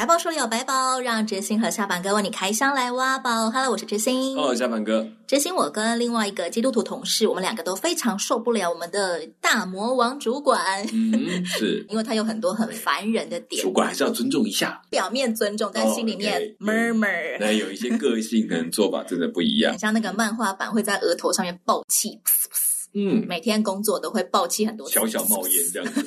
百宝书里有白宝，让知心和下巴哥为你开箱来挖宝。Hello，我是知心。Hello，下巴哥。知心，我跟另外一个基督徒同事，我们两个都非常受不了我们的大魔王主管。嗯，是 因为他有很多很烦人的点。主管还是要尊重一下，表面尊重，但心里面 murmur。那有一些个性可能做法真的不一样。像那个漫画版会在额头上面爆气，嗯，每天工作都会爆气很多，小小冒烟这样子。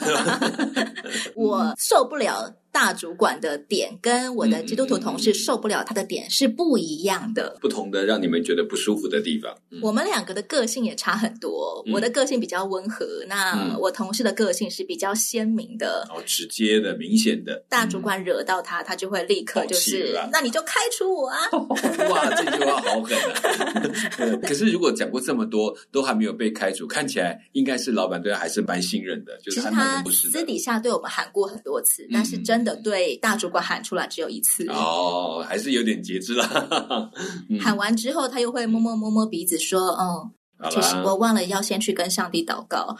我受不了。大主管的点跟我的基督徒同事受不了他的点是不一样的，不同的让你们觉得不舒服的地方。嗯、我们两个的个性也差很多，嗯、我的个性比较温和，那我同事的个性是比较鲜明的，哦，直接的、明显的。大主管惹到他，他就会立刻就是，那你就开除我啊！哇，这句话好狠啊！可是如果讲过这么多，都还没有被开除，看起来应该是老板对他还是蛮信任的，就是他私底下对我们喊过很多次，嗯、但是真。的对大主管喊出来只有一次哦，还是有点节制了。嗯、喊完之后，他又会摸摸摸摸鼻子说：“哦，啦其实我忘了要先去跟上帝祷告，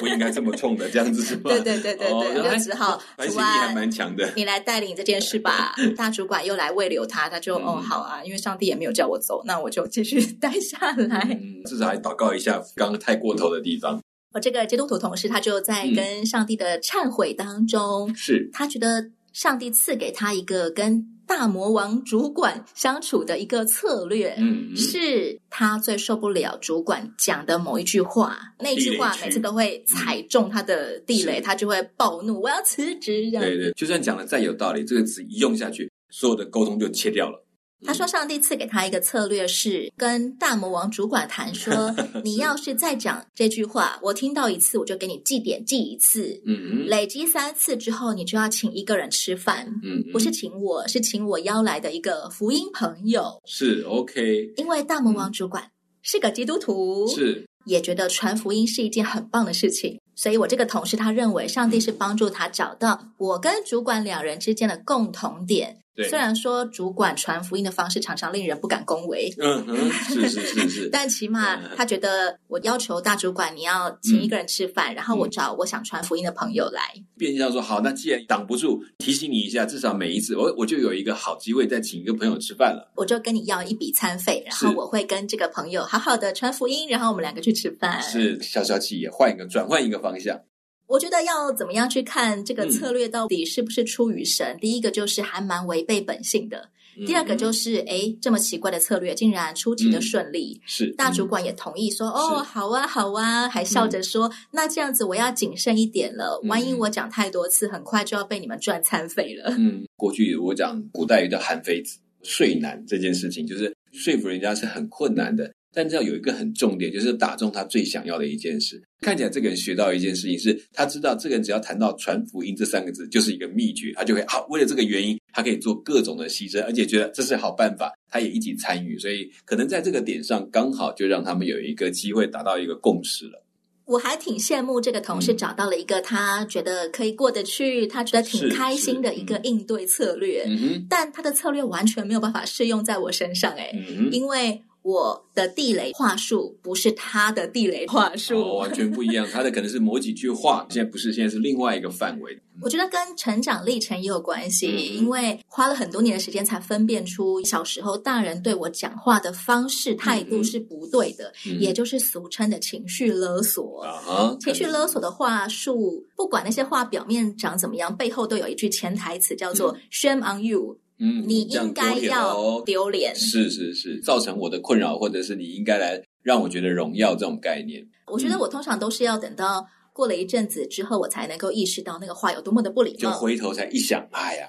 不应该这么冲的这样子是吧？” 对对对对对，哦、就只好主管还蛮强的，你来带领这件事吧。大主管又来慰留他，他就、嗯、哦好啊，因为上帝也没有叫我走，那我就继续待下来。嗯、至少还祷告一下刚刚太过头的地方。我这个基督徒同事，他就在跟上帝的忏悔当中，是、嗯、他觉得上帝赐给他一个跟大魔王主管相处的一个策略，嗯，是他最受不了主管讲的某一句话，那句话每次都会踩中他的地雷，嗯、他就会暴怒，我要辞职。这样对对，就算讲的再有道理，这个词一用下去，所有的沟通就切掉了。他说：“上帝赐给他一个策略，是跟大魔王主管谈说，你要是再讲这句话，我听到一次，我就给你记点记一次。嗯，累积三次之后，你就要请一个人吃饭。嗯，不是请我，是请我邀来的一个福音朋友。是 OK，因为大魔王主管是个基督徒，是也觉得传福音是一件很棒的事情。所以我这个同事他认为，上帝是帮助他找到我跟主管两人之间的共同点。”对虽然说主管传福音的方式常常令人不敢恭维，嗯嗯，是是是是，但起码他觉得我要求大主管你要请一个人吃饭，嗯、然后我找我想传福音的朋友来。变相说好，那既然挡不住，提醒你一下，至少每一次我我就有一个好机会再请一个朋友吃饭了。我就跟你要一笔餐费，然后我会跟这个朋友好好的传福音，然后我们两个去吃饭。是消消气也换一个转换一个方向。我觉得要怎么样去看这个策略到底是不是出于神？嗯、第一个就是还蛮违背本性的，嗯、第二个就是诶这么奇怪的策略竟然出奇的顺利。嗯、是大主管也同意说，嗯、哦，好啊，好啊，还笑着说，嗯、那这样子我要谨慎一点了，万一我讲太多次，很快就要被你们赚餐费了。嗯，过去我讲古代有叫韩非子，说难这件事情，就是说服人家是很困难的。但这样有一个很重点，就是打中他最想要的一件事。看起来这个人学到一件事情，是他知道这个人只要谈到传福音这三个字，就是一个秘诀，他就会好。为了这个原因，他可以做各种的牺牲，而且觉得这是好办法，他也一起参与。所以可能在这个点上，刚好就让他们有一个机会达到一个共识了。我还挺羡慕这个同事找到了一个他觉得可以过得去，他觉得挺开心的一个应对策略。嗯，但他的策略完全没有办法适用在我身上，诶，嗯，因为。我的地雷话术不是他的地雷话术，哦，完全不一样。他的可能是某几句话，现在不是，现在是另外一个范围。我觉得跟成长历程也有关系，嗯、因为花了很多年的时间才分辨出小时候大人对我讲话的方式态度是不对的，嗯、也就是俗称的情绪勒索。啊、情绪勒索的话术，不管那些话表面长怎么样，背后都有一句潜台词叫做 “Shame on you”。嗯，你应该要丢脸，是是是，造成我的困扰，或者是你应该来让我觉得荣耀这种概念。我觉得我通常都是要等到过了一阵子之后，我才能够意识到那个话有多么的不礼貌。就回头才一想，哎呀，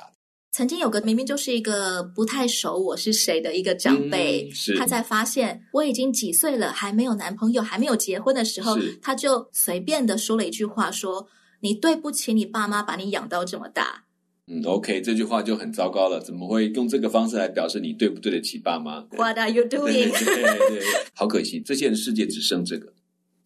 曾经有个明明就是一个不太熟我是谁的一个长辈，嗯、是他在发现我已经几岁了还没有男朋友还没有结婚的时候，他就随便的说了一句话说，说你对不起你爸妈把你养到这么大。嗯，OK，这句话就很糟糕了，怎么会用这个方式来表示你对不对得起爸妈？What are you doing？对对对，好可惜，这现世界只剩这个。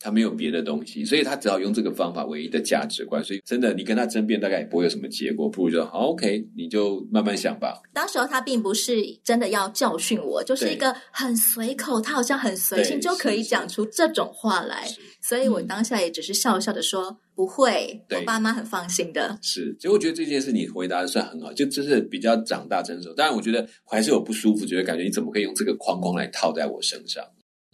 他没有别的东西，所以他只好用这个方法唯一的价值观。所以真的，你跟他争辩，大概也不会有什么结果。不如就好，OK，你就慢慢想吧。当时候他并不是真的要教训我，就是一个很随口，他好像很随性就可以讲出这种话来。所以我当下也只是笑笑的说：“嗯、不会，我爸妈很放心的。”是，其实我觉得这件事你回答的算很好，就真是比较长大成熟。当然，我觉得还是有不舒服，觉得感觉你怎么可以用这个框框来套在我身上。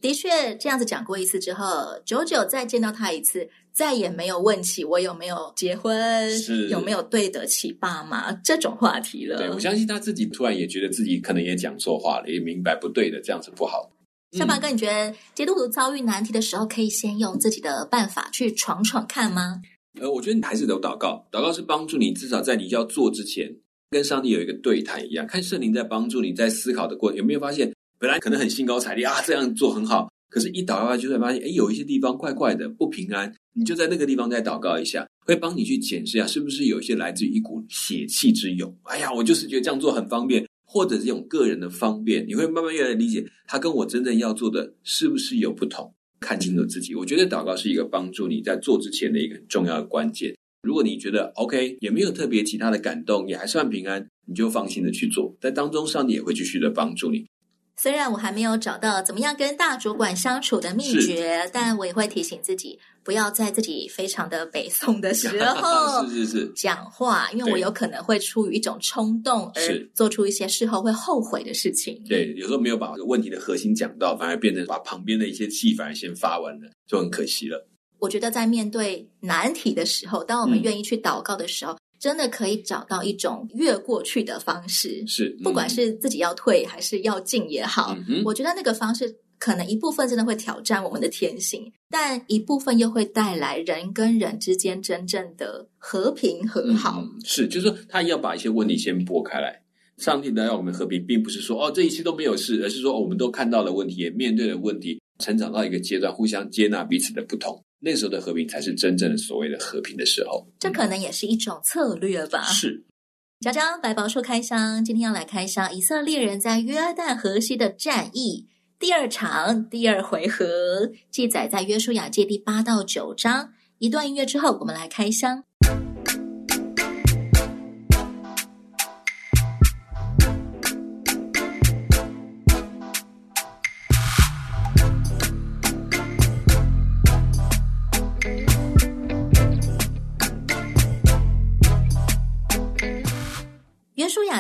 的确，这样子讲过一次之后，久久再见到他一次，再也没有问起我有没有结婚，是有没有对得起爸妈这种话题了。对，我相信他自己突然也觉得自己可能也讲错话了，也明白不对的，这样子不好。小马哥，你觉得基督徒遭遇难题的时候，可以先用自己的办法去闯闯看吗？呃，我觉得你还是有祷告，祷告是帮助你至少在你要做之前，跟上帝有一个对谈一样，看圣灵在帮助你在思考的过程，有没有发现？本来可能很兴高采烈啊，这样做很好。可是，一祷告就会发现，哎，有一些地方怪怪的，不平安。你就在那个地方再祷告一下，会帮你去检视一下，是不是有一些来自于一股血气之勇。哎呀，我就是觉得这样做很方便，或者这种个人的方便，你会慢慢越来越理解，他跟我真正要做的是不是有不同。看清楚自己，我觉得祷告是一个帮助你在做之前的一个很重要的关键。如果你觉得 OK，也没有特别其他的感动，也还算平安，你就放心的去做，在当中，上帝也会继续的帮助你。虽然我还没有找到怎么样跟大主管相处的秘诀，但我也会提醒自己，不要在自己非常的北宋的时 候是是是讲话，因为我有可能会出于一种冲动而做出一些事后会后悔的事情。对，有时候没有把问题的核心讲到，反而变成把旁边的一些气反而先发完了，就很可惜了。我觉得在面对难题的时候，当我们愿意去祷告的时候。嗯真的可以找到一种越过去的方式，是，不管是自己要退还是要进也好，嗯，我觉得那个方式可能一部分真的会挑战我们的天性，但一部分又会带来人跟人之间真正的和平和好。嗯，是，就是说他要把一些问题先拨开来。上帝呢让我们和平，并不是说哦这一切都没有事，而是说我们都看到了问题，也面对了问题，成长到一个阶段，互相接纳彼此的不同。那时候的和平才是真正的所谓的和平的时候，这可能也是一种策略吧。是，讲讲百宝书开箱，今天要来开箱以色列人在约旦河西的战役第二场第二回合，记载在约书亚记第八到九章。一段音乐之后，我们来开箱。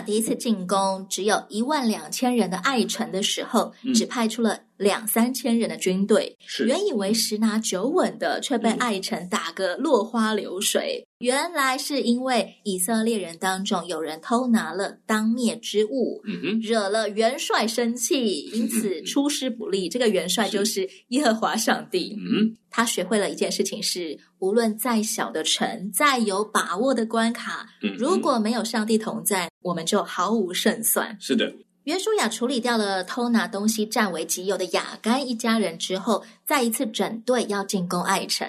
第一次进攻只有一万两千人的爱城的时候，嗯、只派出了两三千人的军队。是，原以为十拿九稳的，却被爱城打个落花流水。嗯、原来是因为以色列人当中有人偷拿了当灭之物，嗯，惹了元帅生气，因此出师不利。这个元帅就是耶和华上帝。嗯，他学会了一件事情是：无论再小的城，再有把握的关卡，嗯、如果没有上帝同在，我们就毫无胜算。是的。约书亚处理掉了偷拿东西占为己有的雅干一家人之后，再一次整队要进攻爱城。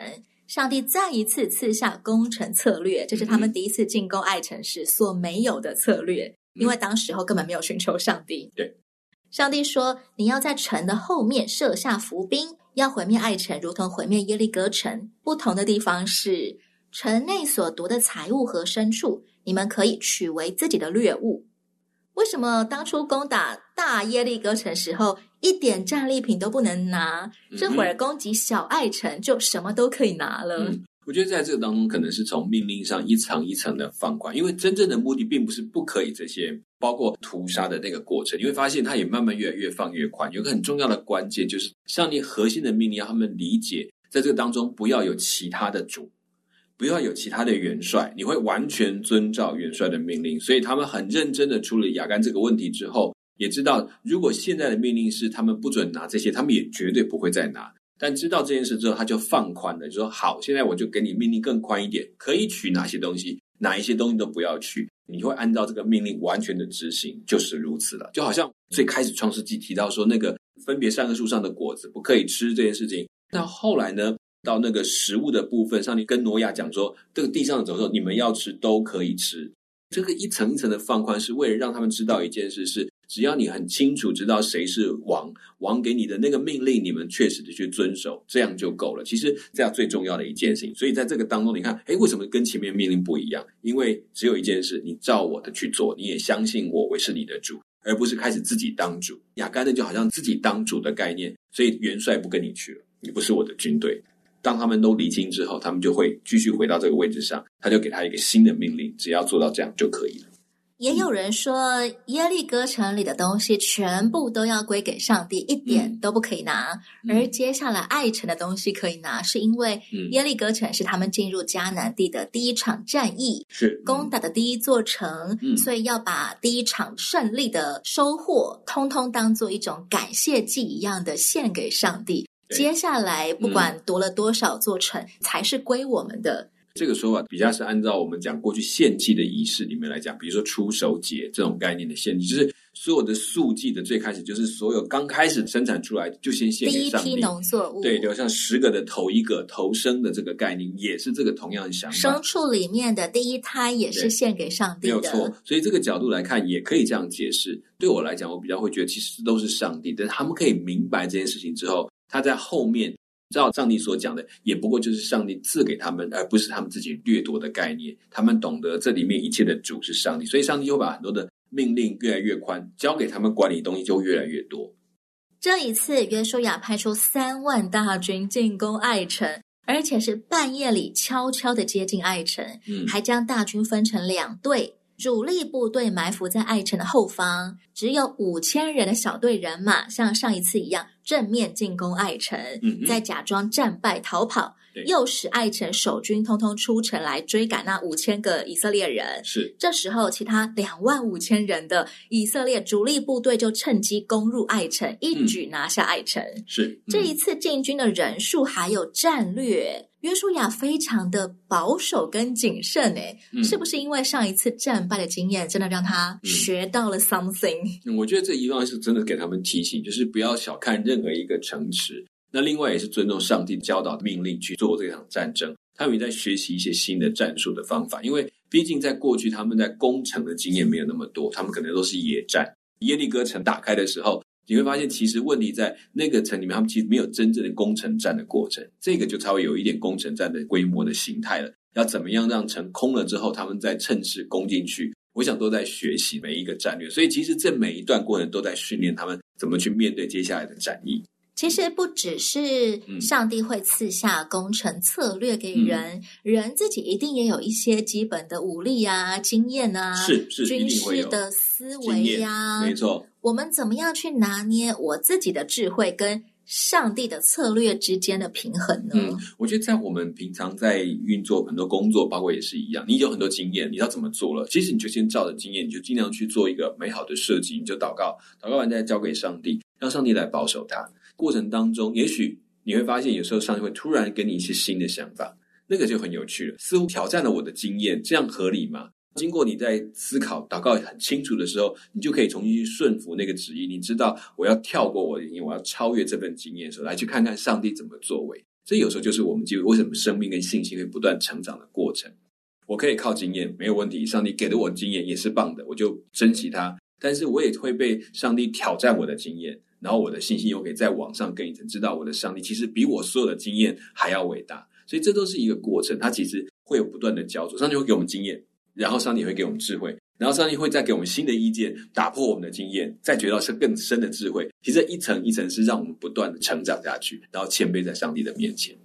上帝再一次赐下攻城策略，这是他们第一次进攻爱城时所没有的策略，因为当时候根本没有寻求上帝。对，上帝说：“你要在城的后面设下伏兵，要毁灭爱城，如同毁灭耶利哥城。不同的地方是，城内所夺的财物和牲畜，你们可以取为自己的掠物。”为什么当初攻打大耶利哥城时候，一点战利品都不能拿？这会儿攻击小爱城，就什么都可以拿了？嗯，我觉得在这个当中，可能是从命令上一层一层的放宽，因为真正的目的并不是不可以这些，包括屠杀的那个过程，你会发现它也慢慢越来越放越宽。有个很重要的关键，就是上帝核心的命令，让他们理解，在这个当中不要有其他的主。不要有其他的元帅，你会完全遵照元帅的命令。所以他们很认真的处理亚干这个问题之后，也知道如果现在的命令是他们不准拿这些，他们也绝对不会再拿。但知道这件事之后，他就放宽了，就说好，现在我就给你命令更宽一点，可以取哪些东西，哪一些东西都不要取。你会按照这个命令完全的执行，就是如此了。就好像最开始创世纪提到说那个分别善恶树上的果子不可以吃这件事情，那后来呢？到那个食物的部分，上帝跟挪亚讲说，这个地上的走兽，你们要吃都可以吃。这个一层一层的放宽，是为了让他们知道一件事是：只要你很清楚知道谁是王，王给你的那个命令，你们确实的去遵守，这样就够了。其实这样最重要的一件事情。所以在这个当中，你看，诶，为什么跟前面命令不一样？因为只有一件事，你照我的去做，你也相信我为是你的主，而不是开始自己当主。亚干呢，就好像自己当主的概念，所以元帅不跟你去了，你不是我的军队。当他们都离清之后，他们就会继续回到这个位置上。他就给他一个新的命令，只要做到这样就可以了。也有人说，耶利哥城里的东西全部都要归给上帝，一点都不可以拿。嗯、而接下来爱城的东西可以拿，是因为耶利哥城是他们进入迦南地的第一场战役，是、嗯、攻打的第一座城，嗯、所以要把第一场胜利的收获，通通当做一种感谢祭一样的献给上帝。接下来，不管夺了多少座城，嗯、才是归我们的。这个说法比较是按照我们讲过去献祭的仪式里面来讲，比如说出手节这种概念的献祭，就是所有的素祭的最开始，就是所有刚开始生产出来就先献给上帝。第一批农作物，对，就像十个的头一个头生的这个概念，也是这个同样的想法。牲畜里面的第一胎也是献给上帝的，没有错。所以这个角度来看，也可以这样解释。对我来讲，我比较会觉得其实都是上帝，但是他们可以明白这件事情之后。他在后面照上帝所讲的，也不过就是上帝赐给他们，而不是他们自己掠夺的概念。他们懂得这里面一切的主是上帝，所以上帝就会把很多的命令越来越宽，交给他们管理的东西就越来越多。这一次，约书亚派出三万大军进攻爱城，而且是半夜里悄悄的接近爱城，嗯，还将大军分成两队。主力部队埋伏在爱城的后方，只有五千人的小队人马，像上一次一样正面进攻爱城，再假装战败逃跑，对又使爱城守军通通出城来追赶那五千个以色列人。是，这时候其他两万五千人的以色列主力部队就趁机攻入爱城，一举拿下爱城。嗯、是，这一次进军的人数还有战略。约书亚非常的保守跟谨慎，诶，嗯、是不是因为上一次战败的经验，真的让他学到了 something？嗯，我觉得这一段是真的给他们提醒，就是不要小看任何一个城池。那另外也是尊重上帝教导的命令去做这场战争。他们也在学习一些新的战术的方法，因为毕竟在过去他们在攻城的经验没有那么多，他们可能都是野战。耶利哥城打开的时候。你会发现，其实问题在那个城里面，他们其实没有真正的攻城战的过程，这个就稍微有一点攻城战的规模的形态了。要怎么样让城空了之后，他们再趁势攻进去？我想都在学习每一个战略，所以其实这每一段过程都在训练他们怎么去面对接下来的战役。其实不只是上帝会赐下攻城策略给人，嗯、人自己一定也有一些基本的武力啊、经验啊，是是军事的思维呀、啊，没错。我们怎么样去拿捏我自己的智慧跟上帝的策略之间的平衡呢？嗯，我觉得在我们平常在运作很多工作，包括也是一样，你有很多经验，你知道怎么做了，其实你就先照着经验，你就尽量去做一个美好的设计，你就祷告，祷告完再交给上帝，让上帝来保守它。过程当中，也许你会发现，有时候上帝会突然给你一些新的想法，那个就很有趣了，似乎挑战了我的经验，这样合理吗？经过你在思考、祷告很清楚的时候，你就可以重新去顺服那个旨意。你知道，我要跳过我的经验，我要超越这份经验的时候，来去看看上帝怎么作为。这有时候就是我们就为什么生命跟信心会不断成长的过程。我可以靠经验没有问题，上帝给的我经验也是棒的，我就珍惜它。但是我也会被上帝挑战我的经验。然后我的信心又可以再往上更一层，知道我的上帝其实比我所有的经验还要伟大，所以这都是一个过程。它其实会有不断的交错，上帝会给我们经验，然后上帝会给我们智慧，然后上帝会再给我们新的意见，打破我们的经验，再觉到是更深的智慧。其实一层一层是让我们不断的成长下去，然后谦卑在上帝的面前。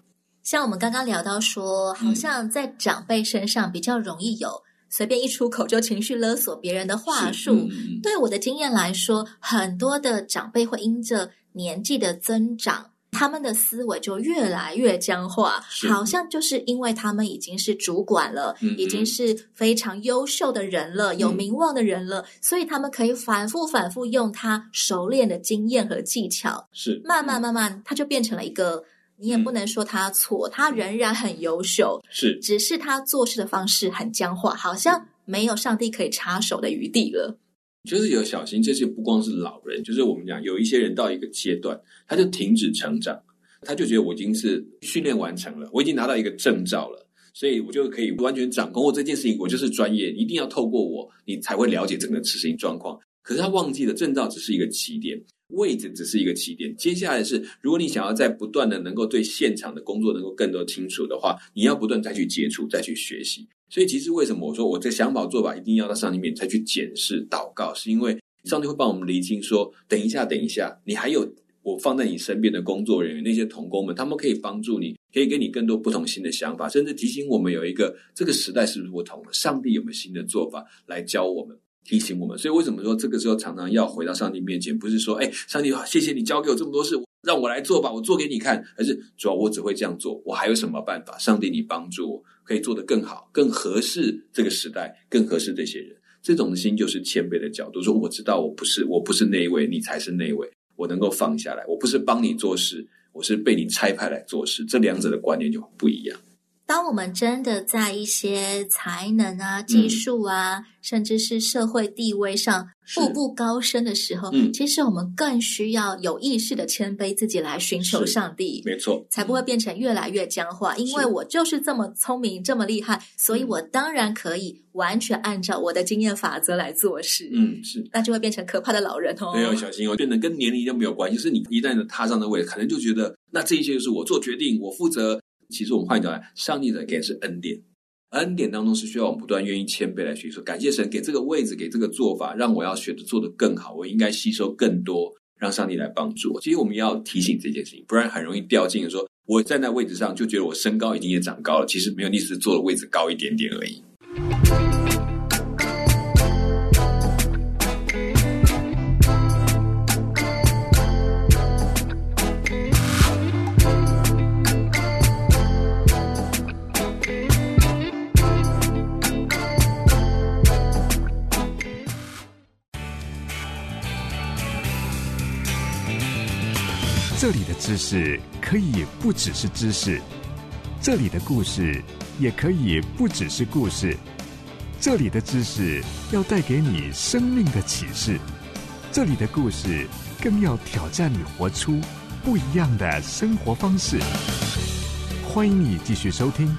像我们刚刚聊到说，好像在长辈身上比较容易有。随便一出口就情绪勒索别人的话术，嗯、对我的经验来说，很多的长辈会因着年纪的增长，他们的思维就越来越僵化，好像就是因为他们已经是主管了，嗯、已经是非常优秀的人了，嗯、有名望的人了，所以他们可以反复反复用他熟练的经验和技巧，是。慢慢慢慢，他就变成了一个。你也不能说他错，嗯、他仍然很优秀，是，只是他做事的方式很僵化，好像没有上帝可以插手的余地了。就是有小心，这些不光是老人，就是我们讲有一些人到一个阶段，他就停止成长，他就觉得我已经是训练完成了，我已经拿到一个证照了，所以我就可以完全掌控我这件事情。我就是专业，一定要透过我，你才会了解整个事情状况。可是他忘记了，证照只是一个起点，位置只是一个起点。接下来是，如果你想要在不断的能够对现场的工作能够更多清楚的话，你要不断再去接触，再去学习。所以，其实为什么我说我这想法做法一定要到上帝面前才去检视祷告，是因为上帝会帮我们厘清说，等一下，等一下，你还有我放在你身边的工作人员，那些同工们，他们可以帮助你，可以给你更多不同新的想法，甚至提醒我们有一个这个时代是不是不同了？上帝有没有新的做法来教我们？提醒我们，所以为什么说这个时候常常要回到上帝面前？不是说，哎，上帝，谢谢你教给我这么多事，让我来做吧，我做给你看。还是主要我只会这样做，我还有什么办法？上帝，你帮助我，可以做得更好，更合适这个时代，更合适这些人。这种心就是谦卑的角度，说我知道我不是，我不是那一位，你才是那一位。我能够放下来，我不是帮你做事，我是被你拆派来做事。这两者的观念就不一样。当我们真的在一些才能啊、技术啊，嗯、甚至是社会地位上步步高升的时候，嗯，其实我们更需要有意识的谦卑自己来寻求上帝，没错，才不会变成越来越僵化。因为我就是这么聪明、这么厉害，所以我当然可以完全按照我的经验法则来做事。嗯，是，那就会变成可怕的老人哦。对，要小心哦，变得跟年龄都没有关系。就是你一旦踏上的位，可能就觉得那这一切就是我做决定，我负责。其实我们换一个来，上帝的给是恩典，恩典当中是需要我们不断愿意谦卑来学习，说感谢神给这个位置，给这个做法，让我要学的做得更好，我应该吸收更多，让上帝来帮助我。其实我们要提醒这件事情，不然很容易掉进说我站在位置上就觉得我身高已经也长高了，其实没有，你只是坐的位置高一点点而已。知识可以不只是知识，这里的故事也可以不只是故事，这里的知识要带给你生命的启示，这里的故事更要挑战你活出不一样的生活方式。欢迎你继续收听《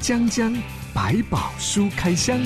江江百宝书开箱》。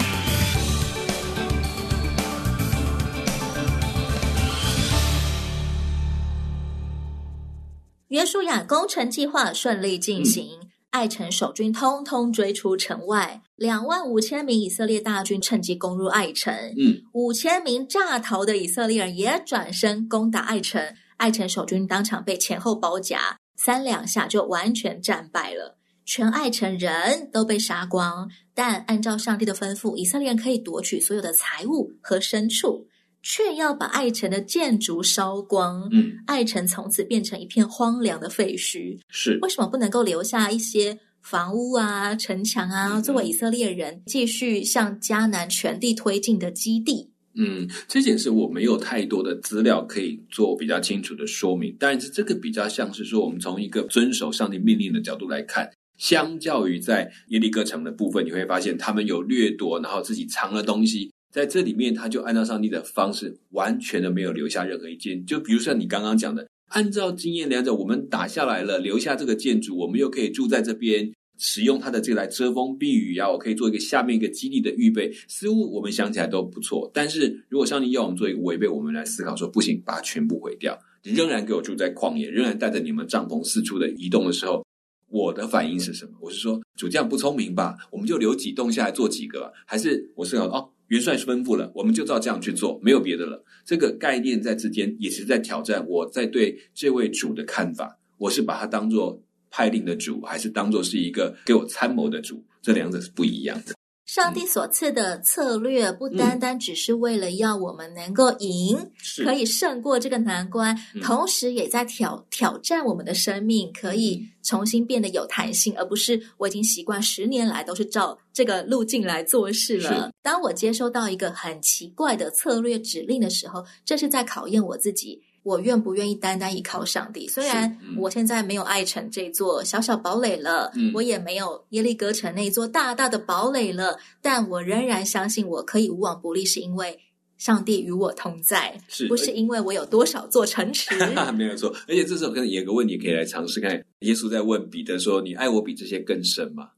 约书亚攻城计划顺利进行，嗯、爱城守军通通追出城外，两万五千名以色列大军趁机攻入爱城。嗯，五千名炸逃的以色列人也转身攻打爱城，爱城守军当场被前后包夹，三两下就完全战败了，全爱城人都被杀光。但按照上帝的吩咐，以色列人可以夺取所有的财物和牲畜。却要把爱城的建筑烧光，嗯，爱城从此变成一片荒凉的废墟。是为什么不能够留下一些房屋啊、城墙啊，嗯、作为以色列人继续向迦南全地推进的基地？嗯，这件事我没有太多的资料可以做比较清楚的说明，但是这个比较像是说，我们从一个遵守上帝命令的角度来看，相较于在耶利哥城的部分，你会发现他们有掠夺，然后自己藏了东西。在这里面，他就按照上帝的方式，完全的没有留下任何一件。就比如说你刚刚讲的，按照经验两者，我们打下来了，留下这个建筑，我们又可以住在这边，使用它的这个来遮风避雨啊，我可以做一个下面一个基地的预备，似乎我们想起来都不错。但是如果上帝要我们做一个违背，我们来思考说不行，把它全部毁掉，仍然给我住在旷野，仍然带着你们帐篷四处的移动的时候，我的反应是什么？我是说主将不聪明吧？我们就留几栋下来做几个，还是我思考哦？元帅吩咐了，我们就照这样去做，没有别的了。这个概念在之间也是在挑战我在对这位主的看法。我是把他当做派令的主，还是当做是一个给我参谋的主？这两者是不一样的。上帝所赐的策略，不单单只是为了要我们能够赢，嗯、可以胜过这个难关，是同时也在挑挑战我们的生命，可以重新变得有弹性，而不是我已经习惯十年来都是照这个路径来做事了。当我接收到一个很奇怪的策略指令的时候，这是在考验我自己。我愿不愿意单单依靠上帝？虽然我现在没有爱城这座小小堡垒了，嗯、我也没有耶利哥城那座大大的堡垒了，但我仍然相信我可以无往不利，是因为上帝与我同在，是不是因为我有多少座城池？没有错。而且这时候可能有个问题可以来尝试看：耶稣在问彼得说：“你爱我比这些更深吗？”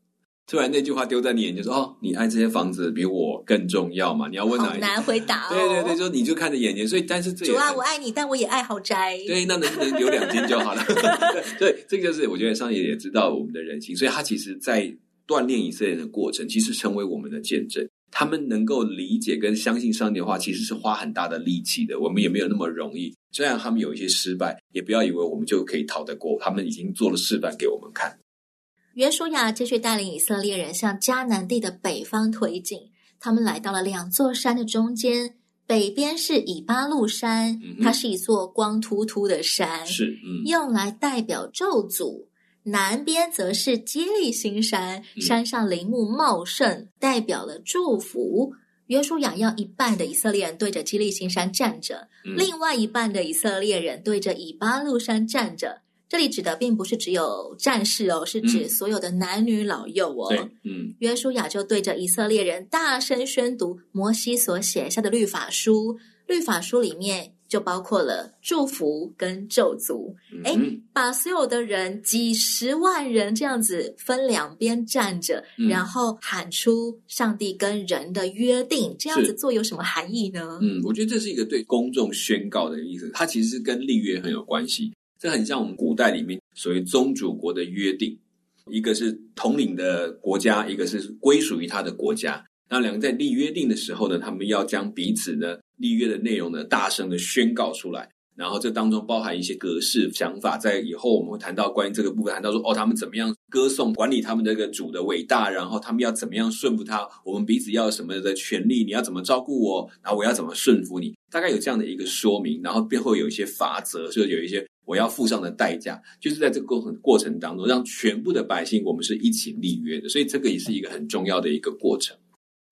突然那句话丢在你眼前，说：“哦，你爱这些房子比我更重要嘛？”你要问哪一？难回答哦。对对对，就你就看着眼前，所以但是这主啊，我爱你，但我也爱豪宅。对，那能不能留两间就好了。对，这个就是我觉得上帝也知道我们的人性，所以他其实，在锻炼以色列人的过程，其实成为我们的见证。他们能够理解跟相信上帝的话，其实是花很大的力气的。我们也没有那么容易。虽然他们有一些失败，也不要以为我们就可以逃得过。他们已经做了示范给我们看。约书亚继续带领以色列人向迦南地的北方推进，他们来到了两座山的中间，北边是以巴路山，嗯、它是一座光秃秃的山，是、嗯、用来代表咒诅；南边则是基利新山，山上林木茂盛，嗯、代表了祝福。约书亚要一半的以色列人对着基利新山站着，嗯、另外一半的以色列人对着以巴路山站着。这里指的并不是只有战士哦，是指所有的男女老幼哦。对，嗯，约书亚就对着以色列人大声宣读摩西所写下的律法书，律法书里面就包括了祝福跟咒诅。哎、嗯，把所有的人几十万人这样子分两边站着，嗯、然后喊出上帝跟人的约定，这样子做有什么含义呢？嗯，我觉得这是一个对公众宣告的意思，它其实是跟立约很有关系。这很像我们古代里面所谓宗主国的约定，一个是统领的国家，一个是归属于他的国家。那两个在立约定的时候呢，他们要将彼此呢立约的内容呢大声的宣告出来。然后这当中包含一些格式想法，在以后我们会谈到关于这个部分，谈到说哦，他们怎么样歌颂管理他们这个主的伟大，然后他们要怎么样顺服他，我们彼此要什么的权利，你要怎么照顾我，然后我要怎么顺服你，大概有这样的一个说明。然后背后有一些法则，就有一些。我要付上的代价，就是在这个过程过程当中，让全部的百姓我们是一起立约的，所以这个也是一个很重要的一个过程。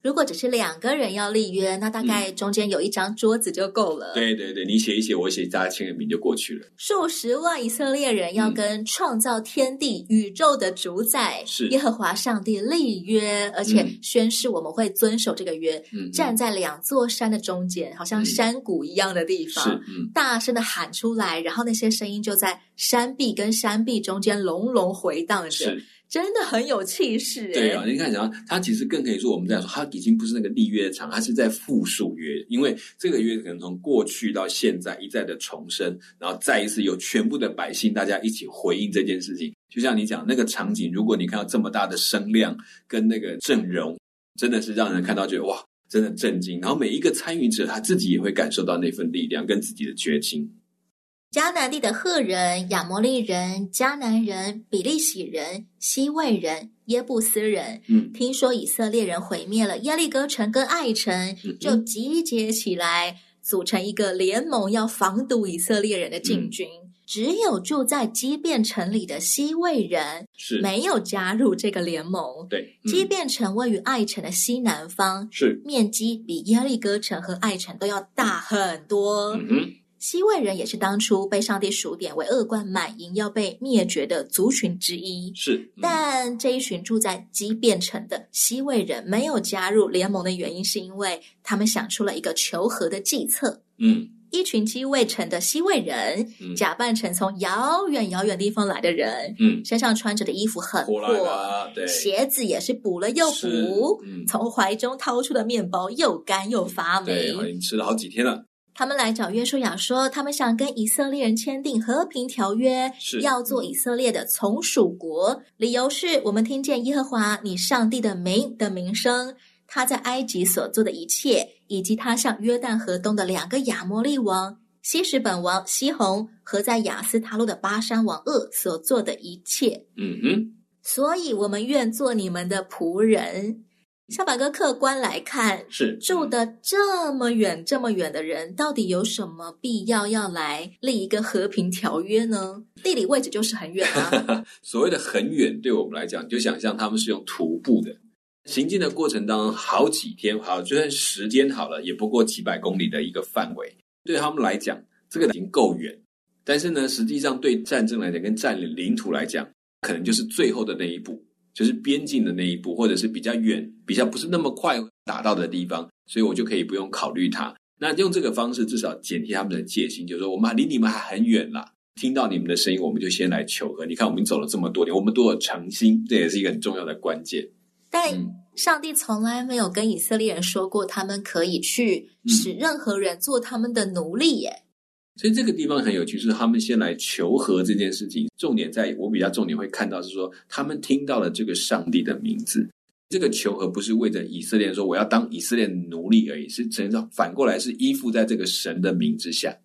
如果只是两个人要立约，那大概中间有一张桌子就够了。嗯、对对对，你写一写，我写，大家签个名就过去了。数十万以色列人要跟创造天地、嗯、宇宙的主宰是耶和华上帝立约，而且宣誓我们会遵守这个约。嗯、站在两座山的中间，好像山谷一样的地方，嗯、大声的喊出来，然后那些声音就在山壁跟山壁中间隆隆回荡着。真的很有气势，对啊，你看，讲他其实更可以说，我们在说，他已经不是那个立约的场，他是在复述约，因为这个约可能从过去到现在一再的重生，然后再一次有全部的百姓大家一起回应这件事情。就像你讲那个场景，如果你看到这么大的声量跟那个阵容，真的是让人看到觉得哇，真的震惊。然后每一个参与者他自己也会感受到那份力量跟自己的决心。迦南地的赫人、亚摩利人、迦南人、比利洗人、西魏人、耶布斯人，嗯，听说以色列人毁灭了耶利哥城跟爱城，嗯、就集结起来，组成一个联盟，要防堵以色列人的进军。嗯、只有住在基变城里的西魏人是没有加入这个联盟。对，基遍城位于爱城的西南方，是面积比耶利哥城和爱城都要大很多。嗯希未人也是当初被上帝数点为恶贯满盈要被灭绝的族群之一。是，嗯、但这一群住在基变城的西魏人没有加入联盟的原因，是因为他们想出了一个求和的计策。嗯，一群基未城的西魏人，嗯、假扮成从遥远遥远地方来的人，嗯，身上穿着的衣服很破，对，鞋子也是补了又补，嗯、从怀中掏出的面包又干又发霉，对，已经吃了好几天了。他们来找约书亚说，他们想跟以色列人签订和平条约，是要做以色列的从属国。理由是我们听见耶和华你上帝的名的名声，他在埃及所做的一切，以及他向约旦河东的两个亚摩利王西什本王西宏和在雅斯塔路的巴山王噩所做的一切。嗯哼，所以我们愿做你们的仆人。小百哥客观来看，是住的这么远、这么远的人，到底有什么必要要来立一个和平条约呢？地理位置就是很远啊。所谓的很远，对我们来讲，就想象他们是用徒步的行进的过程当中，好几天，好，就算时间好了，也不过几百公里的一个范围，对他们来讲，这个已经够远。但是呢，实际上对战争来讲，跟占领领土来讲，可能就是最后的那一步。就是边境的那一步，或者是比较远、比较不是那么快达到的地方，所以我就可以不用考虑它。那用这个方式，至少减低他们的戒心，就是说我们离你们还很远啦，听到你们的声音，我们就先来求和。你看，我们走了这么多年，我们多有诚心，这也是一个很重要的关键。但上帝从来没有跟以色列人说过，他们可以去使任何人做他们的奴隶耶。所以这个地方很有趣，是他们先来求和这件事情。重点在我比较重点会看到是说，他们听到了这个上帝的名字。这个求和不是为着以色列人说我要当以色列奴隶而已，是真正反过来是依附在这个神的名之下。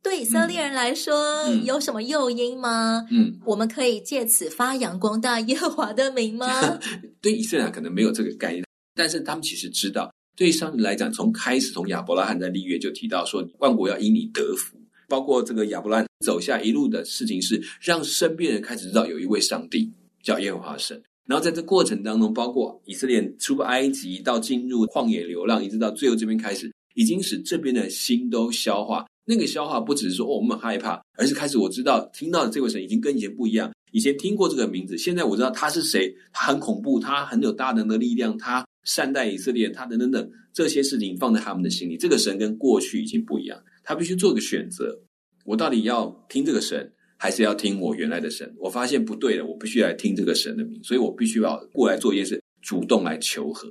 对以色列人来说，嗯、有什么诱因吗？嗯，我们可以借此发扬光大耶和华的名吗？对以色列人可能没有这个概念，但是他们其实知道，对上帝来讲，从开始从亚伯拉罕在立约就提到说，万国要因你得福。包括这个亚伯兰走下一路的事情，是让身边人开始知道有一位上帝叫耶和华神。然后在这过程当中，包括以色列出埃及到进入旷野流浪，一直到最后这边开始，已经使这边的心都消化。那个消化不只是说哦我们害怕，而是开始我知道听到的这位神已经跟以前不一样。以前听过这个名字，现在我知道他是谁，他很恐怖，他很有大能的力量，他善待以色列，他等等等这些事情放在他们的心里。这个神跟过去已经不一样。他必须做个选择，我到底要听这个神，还是要听我原来的神？我发现不对了，我必须来听这个神的名，所以我必须要过来做一件事，主动来求和。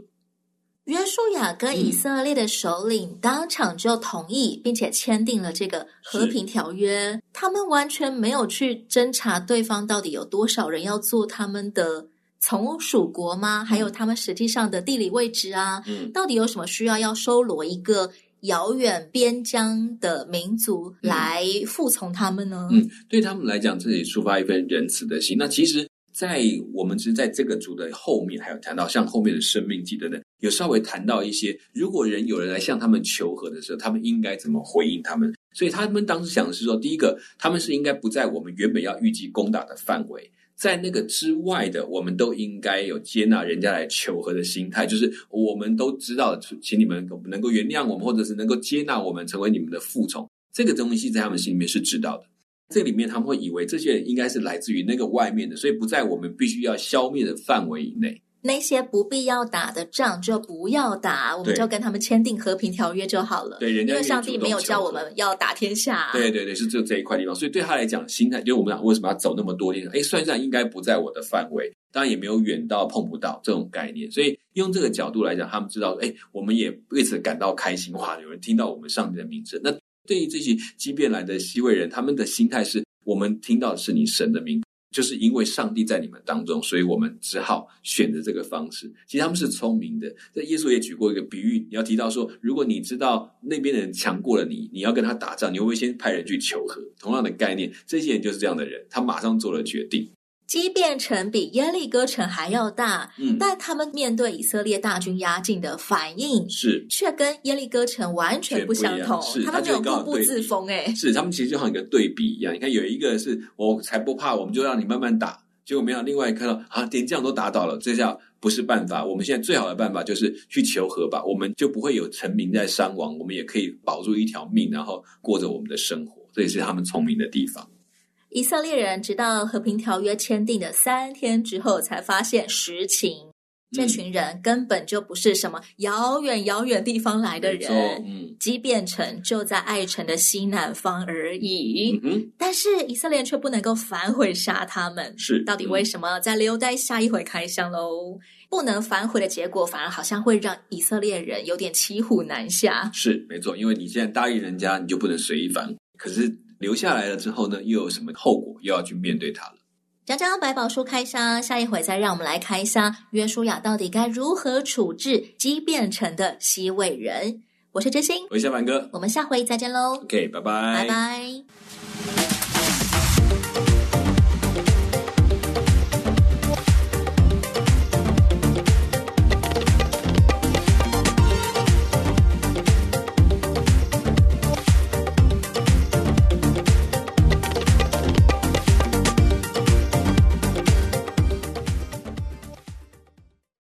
约书亚跟以色列的首领当场就同意，并且签订了这个和平条约。他们完全没有去侦查对方到底有多少人要做他们的从属国吗？还有他们实际上的地理位置啊？嗯，到底有什么需要要收罗一个？遥远边疆的民族来服从他们呢？嗯，对他们来讲，这里抒发一份仁慈的心。那其实，在我们是在这个族的后面，还有谈到像后面的生命记等等，有稍微谈到一些，如果人有人来向他们求和的时候，他们应该怎么回应他们？所以他们当时想的是说，第一个，他们是应该不在我们原本要预计攻打的范围。在那个之外的，我们都应该有接纳人家来求和的心态，就是我们都知道，请你们能够原谅我们，或者是能够接纳我们，成为你们的服从。这个东西在他们心里面是知道的。这里面他们会以为这些人应该是来自于那个外面的，所以不在我们必须要消灭的范围以内。那些不必要打的仗就不要打，我们就跟他们签订和平条约就好了。对，人家因为上帝没有叫我们要打天下。对对对，是就这一块地方。所以对他来讲，心态就是我们俩为什么要走那么多天？哎，算算应该不在我的范围，当然也没有远到碰不到这种概念。所以用这个角度来讲，他们知道，哎，我们也为此感到开心。哇，有人听到我们上帝的名字。那对于这些基遍来的西魏人，他们的心态是我们听到的是你神的名。就是因为上帝在你们当中，所以我们只好选择这个方式。其实他们是聪明的。这耶稣也举过一个比喻，你要提到说，如果你知道那边的人强过了你，你要跟他打仗，你会不会先派人去求和？同样的概念，这些人就是这样的人，他马上做了决定。基遍城比耶利哥城还要大，嗯，但他们面对以色列大军压境的反应是，却跟耶利哥城完全不相同。是，他们没有固步自封，哎，是他们其实就像一个对比一样。你看，有一个是我才不怕，我们就让你慢慢打。结果没有，另外看到啊，连这样都打倒了，这下不是办法。我们现在最好的办法就是去求和吧，我们就不会有臣民在伤亡，我们也可以保住一条命，然后过着我们的生活。这也是他们聪明的地方。以色列人直到和平条约签订的三天之后，才发现实情。这群人根本就不是什么遥远遥远地方来的人，嗯，基遍城就在爱城的西南方而已。嗯，但是以色列人却不能够反悔杀他们，是到底为什么？再留待下一回开箱喽。不能反悔的结果，反而好像会让以色列人有点骑虎难下。是没错，因为你现在答应人家，你就不能随意反。可是留下来了之后呢，又有什么后果？又要去面对它了。讲讲百宝书开箱，下一回再让我们来开箱约书亚到底该如何处置鸡变成的西魏人。我是真心，我是小满哥，我们下回再见喽。OK，拜拜，拜拜。